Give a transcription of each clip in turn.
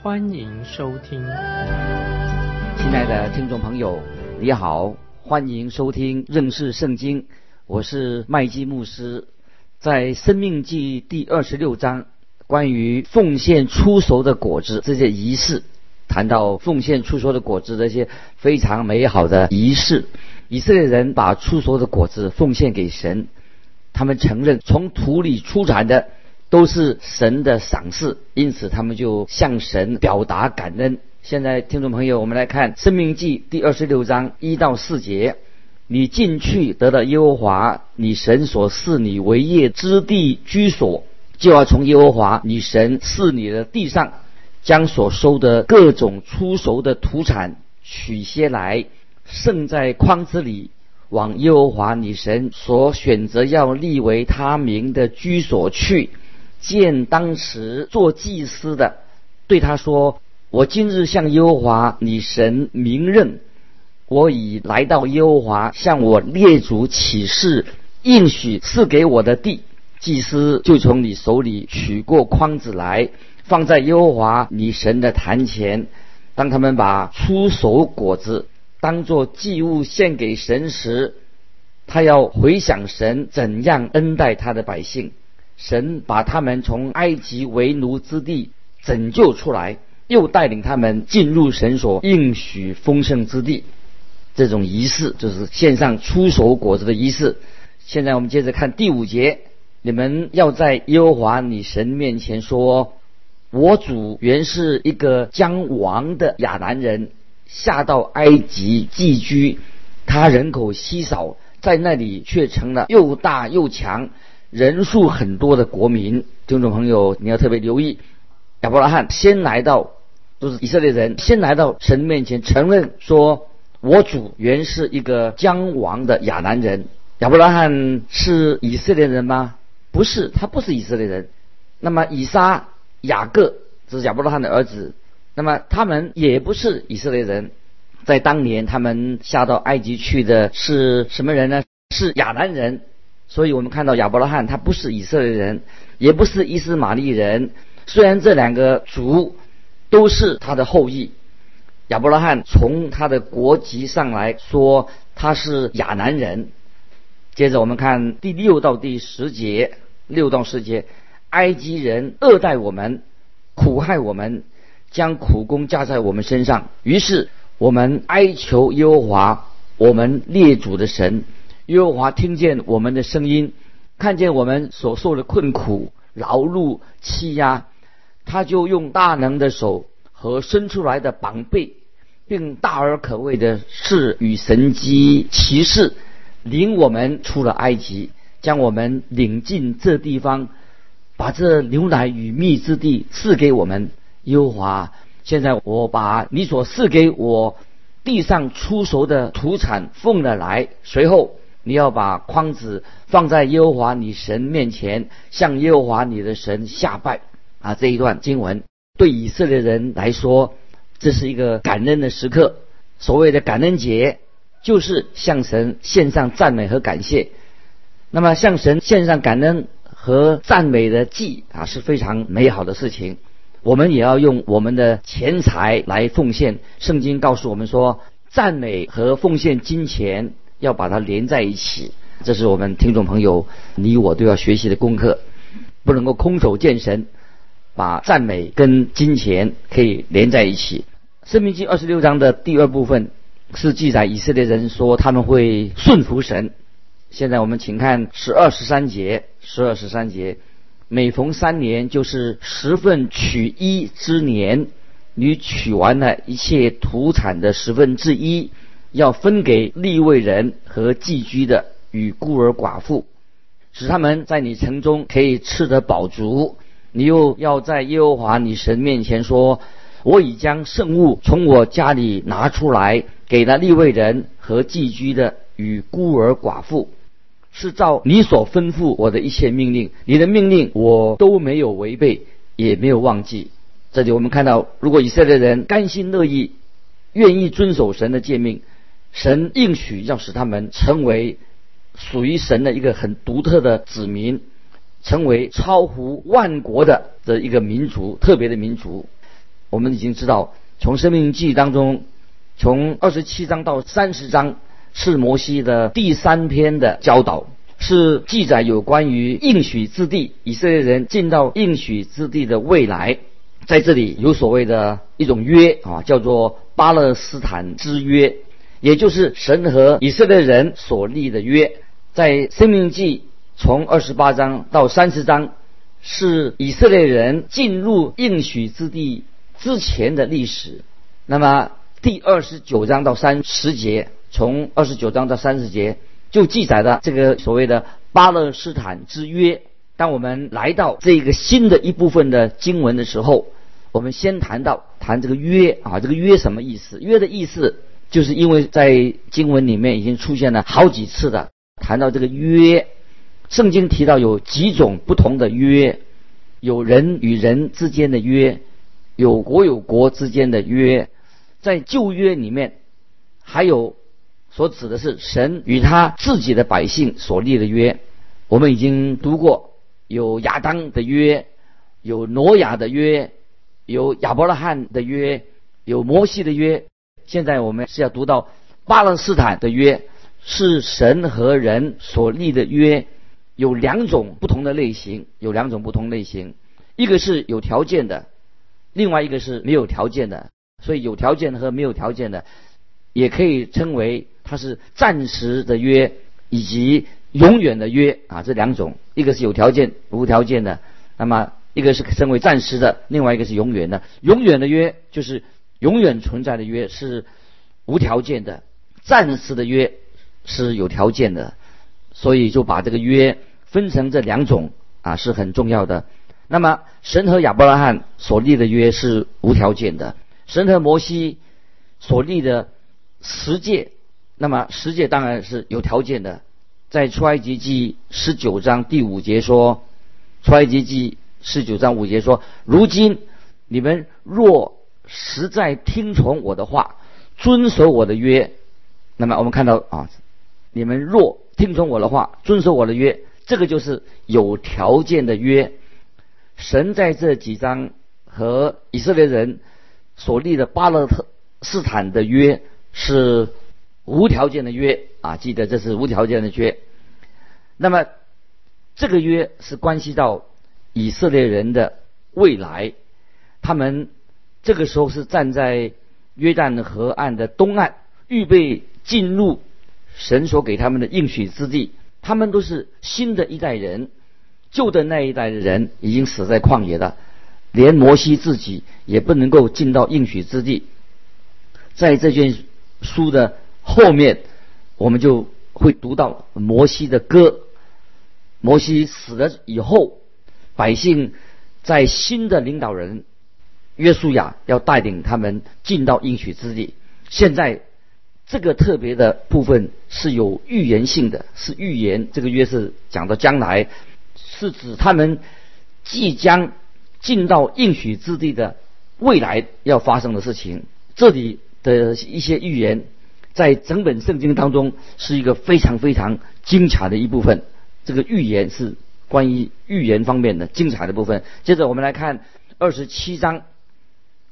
欢迎收听。亲爱的听众朋友，你好，欢迎收听认识圣经，我是麦基牧师。在《生命记》第二十六章，关于奉献出熟的果子这些仪式，谈到奉献出熟的果子这些非常美好的仪式。以色列人把出熟的果子奉献给神，他们承认从土里出产的都是神的赏赐，因此他们就向神表达感恩。现在，听众朋友，我们来看《生命记》第二十六章一到四节。你进去得到耶和华你神所赐你为业之地居所，就要从耶和华你神赐你的地上，将所收的各种出熟的土产取些来，盛在筐子里，往耶和华你神所选择要立为他名的居所去。见当时做祭司的，对他说：“我今日向耶和华你神明认。”我已来到耶和华向我列祖起誓应许赐给我的地，祭司就从你手里取过筐子来，放在耶和华你神的坛前。当他们把出熟果子当作祭物献给神时，他要回想神怎样恩待他的百姓，神把他们从埃及为奴之地拯救出来，又带领他们进入神所应许丰盛之地。这种仪式就是献上出手果子的仪式。现在我们接着看第五节：你们要在耶和华你神面前说：“我主原是一个将亡的亚南人，下到埃及寄居，他人口稀少，在那里却成了又大又强、人数很多的国民。”听众朋友，你要特别留意，亚伯拉罕先来到，都是以色列人先来到神面前承认说。我主原是一个将亡的亚南人，亚伯拉罕是以色列人吗？不是，他不是以色列人。那么以撒、雅各这是亚伯拉罕的儿子，那么他们也不是以色列人。在当年，他们下到埃及去的是什么人呢？是亚南人。所以我们看到亚伯拉罕他不是以色列人，也不是伊斯玛利人。虽然这两个族都是他的后裔。亚伯拉罕从他的国籍上来说，他是亚南人。接着我们看第六到第十节，六到十节，埃及人恶待我们，苦害我们，将苦功加在我们身上。于是我们哀求耶和华，我们列祖的神。耶和华听见我们的声音，看见我们所受的困苦、劳碌、欺压，他就用大能的手和伸出来的膀臂。并大而可畏的事与神机骑士，领我们出了埃及，将我们领进这地方，把这牛奶与蜜之地赐给我们。耶和华，现在我把你所赐给我地上出熟的土产奉了来。随后你要把筐子放在耶和华你神面前，向耶和华你的神下拜。啊，这一段经文对以色列人来说。这是一个感恩的时刻，所谓的感恩节，就是向神献上赞美和感谢。那么向神献上感恩和赞美的祭啊，是非常美好的事情。我们也要用我们的钱财来奉献。圣经告诉我们说，赞美和奉献金钱要把它连在一起。这是我们听众朋友你我都要学习的功课，不能够空手见神。把赞美跟金钱可以连在一起。生命记二十六章的第二部分是记载以色列人说他们会顺服神。现在我们请看十二十三节，十二十三节，每逢三年就是十份取一之年，你取完了一切土产的十分之一，要分给立位人和寄居的与孤儿寡妇，使他们在你城中可以吃得饱足。你又要在耶和华你神面前说：“我已将圣物从我家里拿出来，给了利未人和寄居的与孤儿寡妇，是照你所吩咐我的一切命令。你的命令我都没有违背，也没有忘记。这里我们看到，如果以色列人甘心乐意、愿意遵守神的诫命，神应许要使他们成为属于神的一个很独特的子民，成为超乎万国的的一个民族，特别的民族。我们已经知道，从生命记当中，从二十七章到三十章是摩西的第三篇的教导，是记载有关于应许之地，以色列人进到应许之地的未来。在这里有所谓的一种约啊，叫做巴勒斯坦之约，也就是神和以色列人所立的约。在生命记从二十八章到三十章，是以色列人进入应许之地。之前的历史，那么第二十九章到三十节，从二十九章到三十节就记载了这个所谓的巴勒斯坦之约。当我们来到这个新的一部分的经文的时候，我们先谈到谈这个约啊，这个约什么意思？约的意思就是因为在经文里面已经出现了好几次的谈到这个约，圣经提到有几种不同的约，有人与人之间的约。有国有国之间的约，在旧约里面，还有所指的是神与他自己的百姓所立的约。我们已经读过有亚当的约，有挪亚的约，有亚伯拉罕的约，有摩西的约。现在我们是要读到巴勒斯坦的约，是神和人所立的约，有两种不同的类型，有两种不同类型，一个是有条件的。另外一个是没有条件的，所以有条件和没有条件的，也可以称为它是暂时的约以及永远的约啊，这两种，一个是有条件无条件的，那么一个是称为暂时的，另外一个是永远的。永远的约就是永远存在的约是无条件的，暂时的约是有条件的，所以就把这个约分成这两种啊是很重要的。那么，神和亚伯拉罕所立的约是无条件的；神和摩西所立的十诫，那么十诫当然是有条件的。在出埃及记十九章第五节说：“出埃及记十九章五节说，如今你们若实在听从我的话，遵守我的约，那么我们看到啊，你们若听从我的话，遵守我的约，这个就是有条件的约。”神在这几章和以色列人所立的巴勒斯坦的约是无条件的约啊，记得这是无条件的约。那么这个约是关系到以色列人的未来，他们这个时候是站在约旦河岸的东岸，预备进入神所给他们的应许之地。他们都是新的一代人。旧的那一代的人已经死在旷野了，连摩西自己也不能够进到应许之地。在这卷书的后面，我们就会读到摩西的歌。摩西死了以后，百姓在新的领导人约书亚要带领他们进到应许之地。现在这个特别的部分是有预言性的，是预言。这个约是讲到将来。是指他们即将进到应许之地的未来要发生的事情。这里的一些预言，在整本圣经当中是一个非常非常精彩的一部分。这个预言是关于预言方面的精彩的部分。接着我们来看二十七章，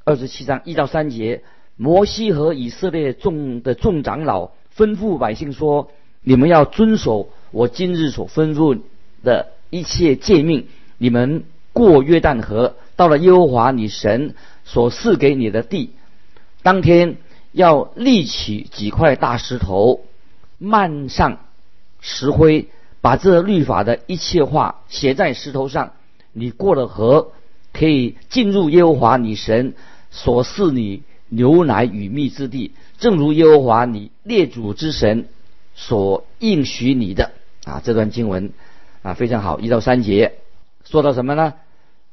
二十七章一到三节，摩西和以色列众的众长老吩咐百姓说：“你们要遵守我今日所吩咐的。”一切诫命，你们过约旦河，到了耶和华你神所赐给你的地，当天要立起几块大石头，漫上石灰，把这律法的一切话写在石头上。你过了河，可以进入耶和华你神所赐你牛奶与蜜之地，正如耶和华你列祖之神所应许你的。啊，这段经文。啊，非常好，一到三节说到什么呢？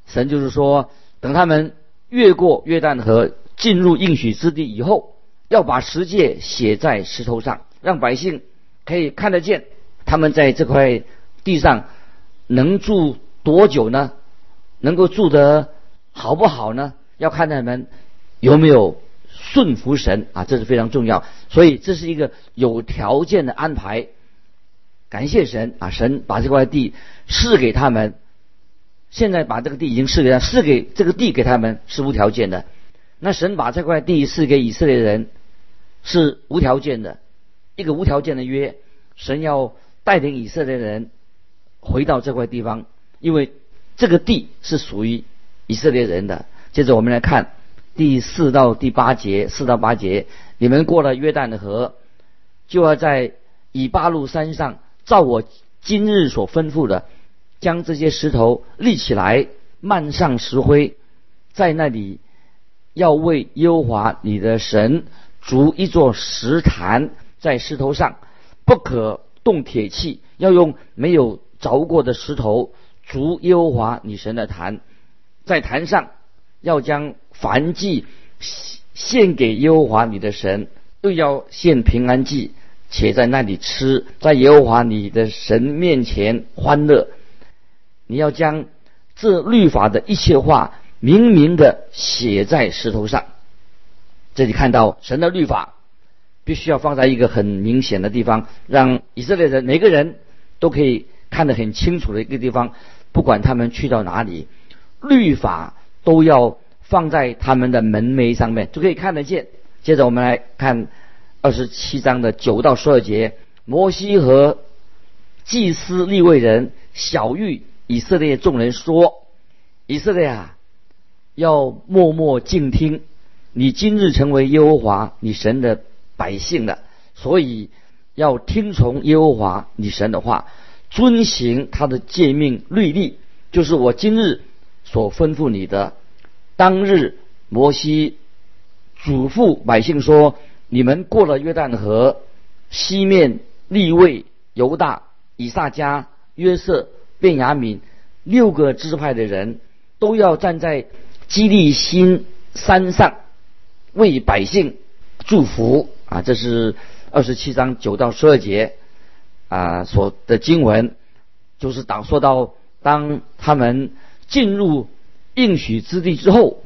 神就是说，等他们越过约旦河进入应许之地以后，要把十诫写在石头上，让百姓可以看得见。他们在这块地上能住多久呢？能够住得好不好呢？要看他们有没有顺服神啊，这是非常重要。所以这是一个有条件的安排。感谢神啊，神把这块地赐给他们。现在把这个地已经赐给他，赐给这个地给他们是无条件的。那神把这块地赐给以色列人是无条件的，一个无条件的约。神要带领以色列人回到这块地方，因为这个地是属于以色列人的。接着我们来看第四到第八节，四到八节，你们过了约旦的河，就要在以巴路山上，照我今日所吩咐的。将这些石头立起来，漫上石灰，在那里要为耶和华你的神筑一座石坛，在石头上不可动铁器，要用没有凿过的石头筑耶和华你神的坛，在坛上要将燔祭献给耶和华你的神，又要献平安祭，且在那里吃，在耶和华你的神面前欢乐。你要将这律法的一切话明明的写在石头上。这里看到神的律法必须要放在一个很明显的地方，让以色列人每个人都可以看得很清楚的一个地方。不管他们去到哪里，律法都要放在他们的门楣上面，就可以看得见。接着我们来看二十七章的九到十二节，摩西和祭司立位人小玉。以色列众人说：“以色列啊，要默默静听。你今日成为耶和华你神的百姓了，所以要听从耶和华你神的话，遵行他的诫命律例，就是我今日所吩咐你的。当日摩西嘱咐百姓说：你们过了约旦河，西面立位犹大、以撒加、约瑟。”便雅悯六个支派的人都要站在基利新山上为百姓祝福啊！这是二十七章九到十二节啊所的经文，就是当说到当他们进入应许之地之后，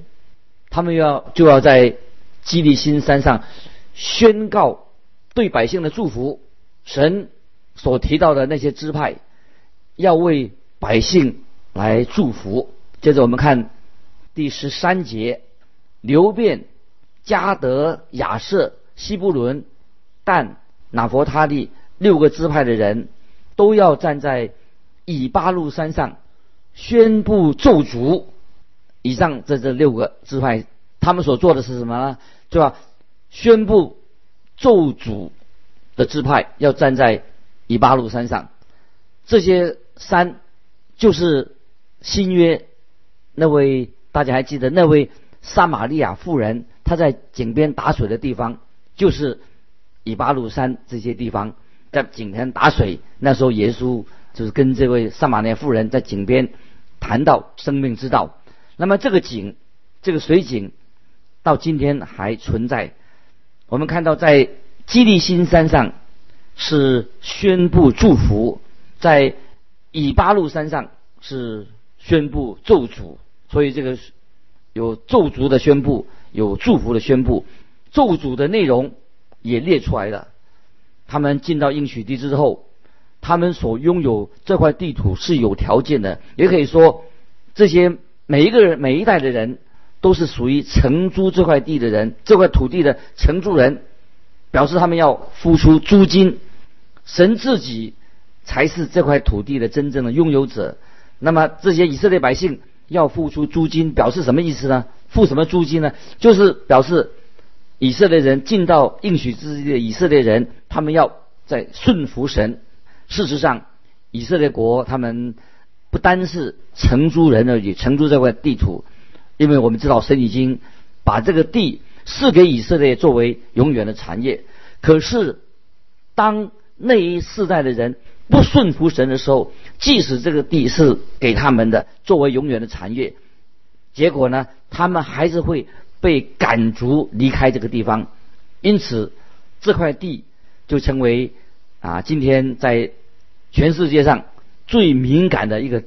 他们要就要在基利新山上宣告对百姓的祝福。神所提到的那些支派。要为百姓来祝福。接着我们看第十三节：流变、加德、亚瑟、西布伦、但、拿佛他利六个支派的人，都要站在以巴路山上宣布咒诅。以上这这六个支派，他们所做的是什么呢？对吧？宣布咒诅的支派要站在以巴路山上，这些。山就是新约那位大家还记得那位撒玛利亚妇人，她在井边打水的地方，就是以巴路山这些地方，在井边打水。那时候耶稣就是跟这位撒玛利亚妇人在井边谈到生命之道。那么这个井，这个水井到今天还存在。我们看到在基利新山上是宣布祝福，在。以巴路山上是宣布咒诅，所以这个有咒诅的宣布，有祝福的宣布。咒诅的内容也列出来了。他们进到应许地之后，他们所拥有这块地土是有条件的，也可以说这些每一个人、每一代的人都是属于承租这块地的人，这块土地的承租人，表示他们要付出租金。神自己。才是这块土地的真正的拥有者。那么这些以色列百姓要付出租金，表示什么意思呢？付什么租金呢？就是表示以色列人进到应许之地的以色列人，他们要在顺服神。事实上，以色列国他们不单是承租人而已，承租这块地土，因为我们知道神已经把这个地赐给以色列作为永远的产业。可是当那一世代的人，不顺服神的时候，即使这个地是给他们的，作为永远的产业，结果呢，他们还是会被赶逐离开这个地方。因此，这块地就成为啊，今天在全世界上最敏感的一个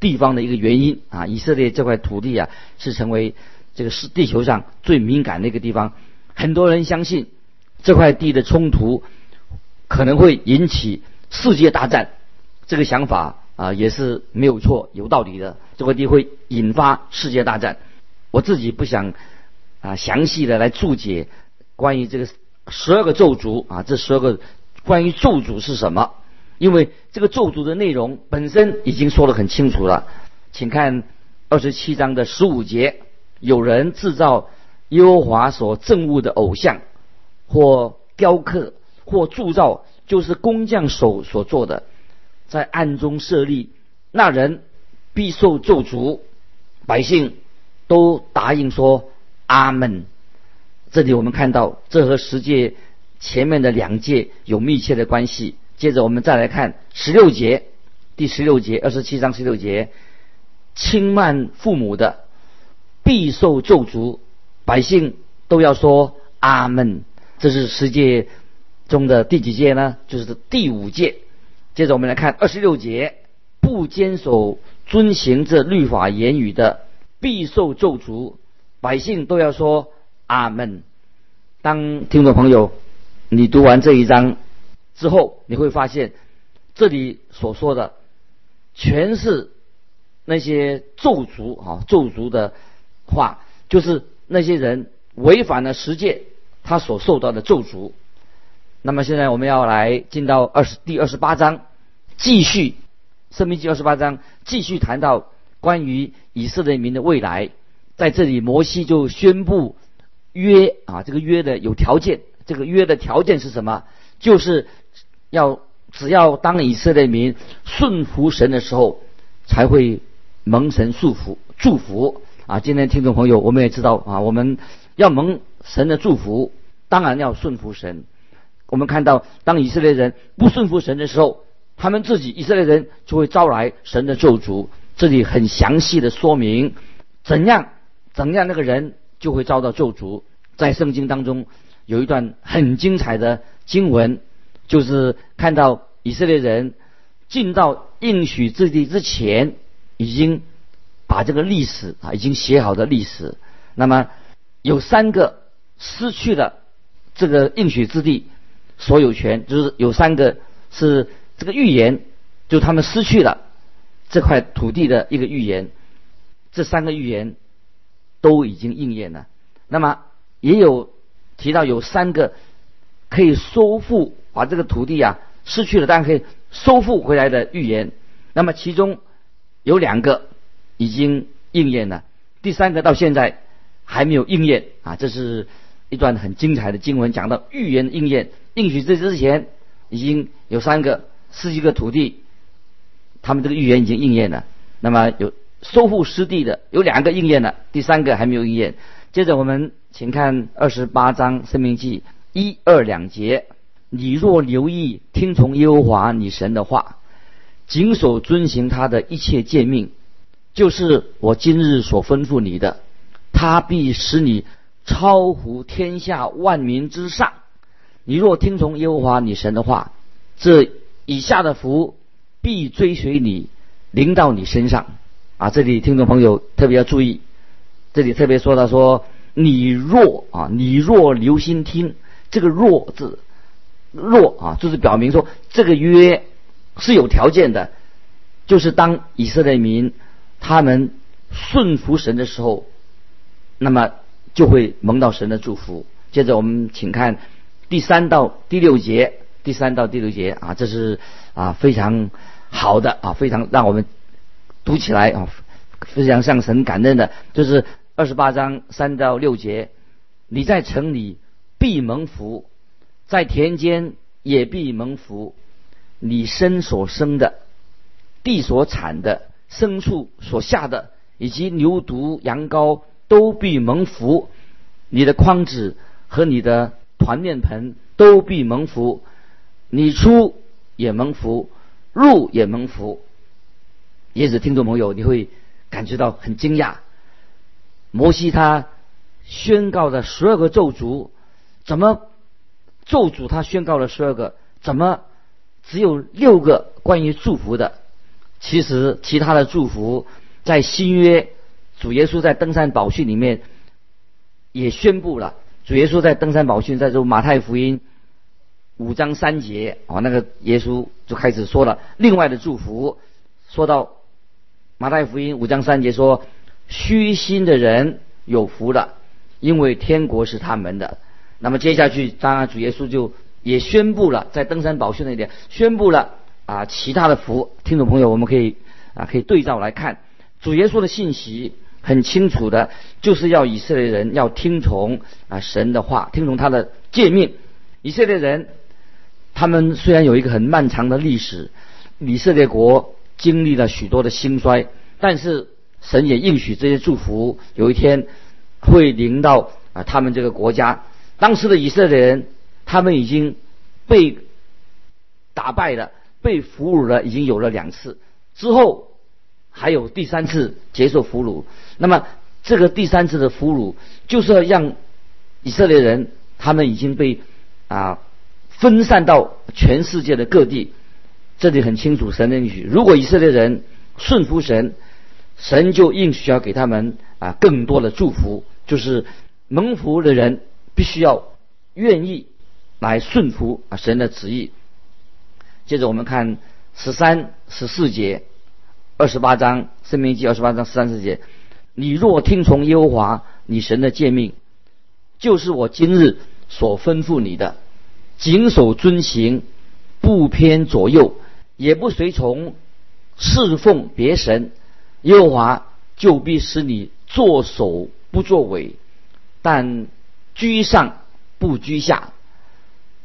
地方的一个原因啊。以色列这块土地啊，是成为这个是地球上最敏感的一个地方。很多人相信这块地的冲突可能会引起世界大战，这个想法啊也是没有错、有道理的。这块地会引发世界大战。我自己不想啊详细的来注解。关于这个十二个咒诅啊，这十二个关于咒诅是什么？因为这个咒诅的内容本身已经说得很清楚了，请看二十七章的十五节：有人制造耶和华所憎恶的偶像，或雕刻，或铸造，就是工匠手所做的，在暗中设立，那人必受咒诅。百姓都答应说：“阿门。”这里我们看到，这和十诫前面的两诫有密切的关系。接着我们再来看十六节，第十六节，二十七章十六节，轻慢父母的必受咒诅，百姓都要说阿门。这是十诫中的第几诫呢？就是第五诫。接着我们来看二十六节，不坚守遵行这律法言语的必受咒诅，百姓都要说。阿门。当听众朋友，你读完这一章之后，你会发现这里所说的全是那些咒诅啊，咒诅的话，就是那些人违反了十诫，他所受到的咒诅。那么现在我们要来进到二十第二十八章，继续《生命记》二十八章，继续谈到关于以色列民的未来。在这里，摩西就宣布。约啊，这个约的有条件，这个约的条件是什么？就是要只要当以色列民顺服神的时候，才会蒙神祝福祝福啊！今天听众朋友，我们也知道啊，我们要蒙神的祝福，当然要顺服神。我们看到，当以色列人不顺服神的时候，他们自己以色列人就会招来神的咒诅。这里很详细的说明怎样怎样那个人。就会遭到咒诅。在圣经当中有一段很精彩的经文，就是看到以色列人进到应许之地之前，已经把这个历史啊已经写好的历史。那么有三个失去了这个应许之地所有权，就是有三个是这个预言，就他们失去了这块土地的一个预言。这三个预言。都已经应验了。那么也有提到有三个可以收复把这个土地啊失去了，但可以收复回来的预言。那么其中有两个已经应验了，第三个到现在还没有应验啊。这是一段很精彩的经文，讲到预言应验。应许这之前已经有三个十几个土地，他们这个预言已经应验了。那么有。收复失地的有两个应验了，第三个还没有应验。接着我们请看二十八章《生命记》一二两节：你若留意听从耶和华你神的话，谨守遵行他的一切诫命，就是我今日所吩咐你的，他必使你超乎天下万民之上。你若听从耶和华你神的话，这以下的福必追随你，临到你身上。啊，这里听众朋友特别要注意，这里特别说到说，你若啊，你若留心听这个“若”字，“弱”啊，就是表明说这个约是有条件的，就是当以色列民他们顺服神的时候，那么就会蒙到神的祝福。接着我们请看第三到第六节，第三到第六节啊，这是啊非常好的啊，非常让我们。读起来啊，非常向神感恩的，就是二十八章三到六节。你在城里必蒙福，在田间也必蒙福。你身所生的，地所产的，牲畜所下的，以及牛犊羊羔都必蒙福。你的筐子和你的团面盆都必蒙福。你出也蒙福，入也蒙福。也许听众朋友你会感觉到很惊讶，摩西他宣告的十二个咒诅，怎么咒诅他宣告了十二个，怎么只有六个关于祝福的？其实其他的祝福在新约主耶稣在登山宝训里面也宣布了。主耶稣在登山宝训，在这马太福音五章三节啊，那个耶稣就开始说了另外的祝福，说到马太福音五章三节说：“虚心的人有福了，因为天国是他们的。”那么接下去，当然主耶稣就也宣布了，在登山宝训那里宣布了啊其他的福。听众朋友，我们可以啊可以对照来看，主耶稣的信息。很清楚的，就是要以色列人要听从啊神的话，听从他的诫命。以色列人，他们虽然有一个很漫长的历史，以色列国经历了许多的兴衰，但是神也应许这些祝福有一天会临到啊他们这个国家。当时的以色列人，他们已经被打败了，被俘虏了，已经有了两次之后。还有第三次接受俘虏，那么这个第三次的俘虏就是要让以色列人他们已经被啊分散到全世界的各地。这里很清楚，神的应许：如果以色列人顺服神，神就应许要给他们啊更多的祝福。就是蒙福的人必须要愿意来顺服啊神的旨意。接着我们看十三、十四节。二十八章《生命记》二十八章十三四节，你若听从耶和华你神的诫命，就是我今日所吩咐你的，谨守遵行，不偏左右，也不随从侍奉别神，耶和华就必使你作首不作尾，但居上不居下。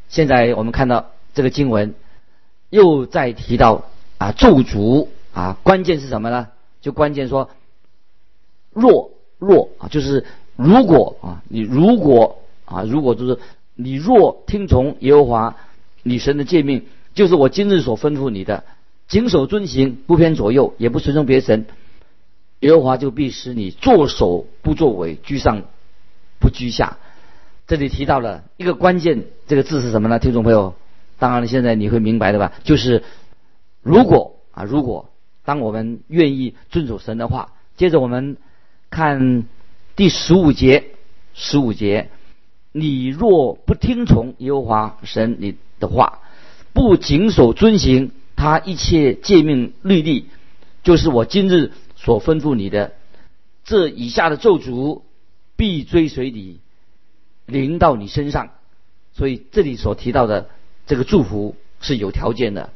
现在我们看到这个经文又在提到啊咒诅。啊，关键是什么呢？就关键说，若若啊，就是如果啊，你如果啊，如果就是你若听从耶和华你神的诫命，就是我今日所吩咐你的，谨守遵行，不偏左右，也不随从别神，耶和华就必使你作首不作尾，居上不居下。这里提到了一个关键，这个字是什么呢？听众朋友，当然了，现在你会明白的吧？就是如果啊，如果。当我们愿意遵守神的话，接着我们看第十五节，十五节，你若不听从耶和华神你的话，不谨守遵行他一切诫命律例，就是我今日所吩咐你的，这以下的咒诅必追随你，临到你身上。所以这里所提到的这个祝福是有条件的。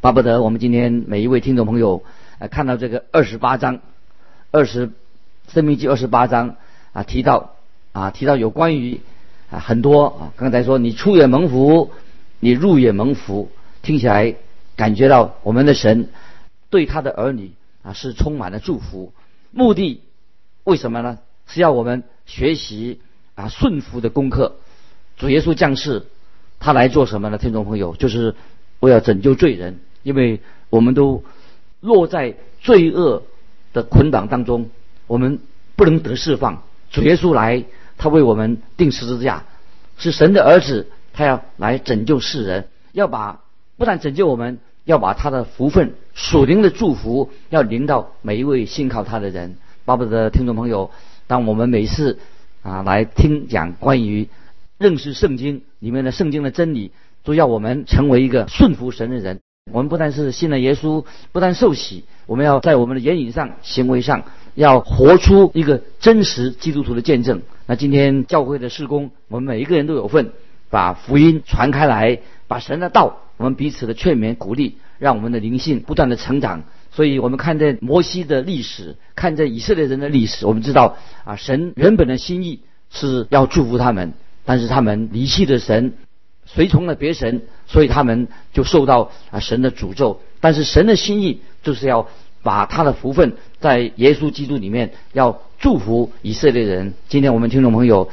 巴不得我们今天每一位听众朋友，呃，看到这个二十八章，二十生命记二十八章啊，提到啊，提到有关于啊很多啊，刚才说你出也蒙福，你入也蒙福，听起来感觉到我们的神对他的儿女啊是充满了祝福。目的为什么呢？是要我们学习啊顺服的功课。主耶稣降世，他来做什么呢？听众朋友，就是为了拯救罪人。因为我们都落在罪恶的捆绑当中，我们不能得释放。主耶稣来，他为我们定十字架，是神的儿子，他要来拯救世人，要把不但拯救我们，要把他的福分、属灵的祝福，要临到每一位信靠他的人。巴不得听众朋友，当我们每次啊来听讲关于认识圣经里面的圣经的真理，都要我们成为一个顺服神的人。我们不但是信了耶稣，不但受洗，我们要在我们的言语上、行为上，要活出一个真实基督徒的见证。那今天教会的事工，我们每一个人都有份，把福音传开来，把神的道，我们彼此的劝勉、鼓励，让我们的灵性不断的成长。所以，我们看这摩西的历史，看这以色列人的历史，我们知道啊，神原本的心意是要祝福他们，但是他们离弃了神。随从了别神，所以他们就受到啊神的诅咒。但是神的心意就是要把他的福分在耶稣基督里面，要祝福以色列人。今天我们听众朋友，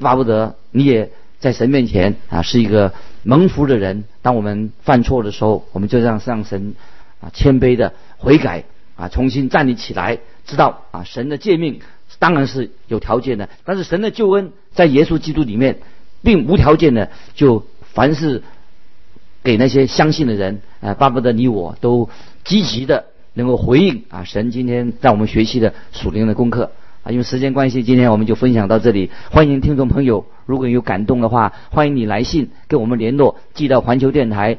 巴不得你也在神面前啊是一个蒙福的人。当我们犯错的时候，我们就让上神啊谦卑的悔改啊，重新站立起来，知道啊神的诫命当然是有条件的。但是神的救恩在耶稣基督里面，并无条件的，就凡是给那些相信的人，啊，巴不得你我都积极的能够回应啊，神今天让我们学习的属灵的功课啊。因为时间关系，今天我们就分享到这里。欢迎听众朋友，如果有感动的话，欢迎你来信跟我们联络，寄到环球电台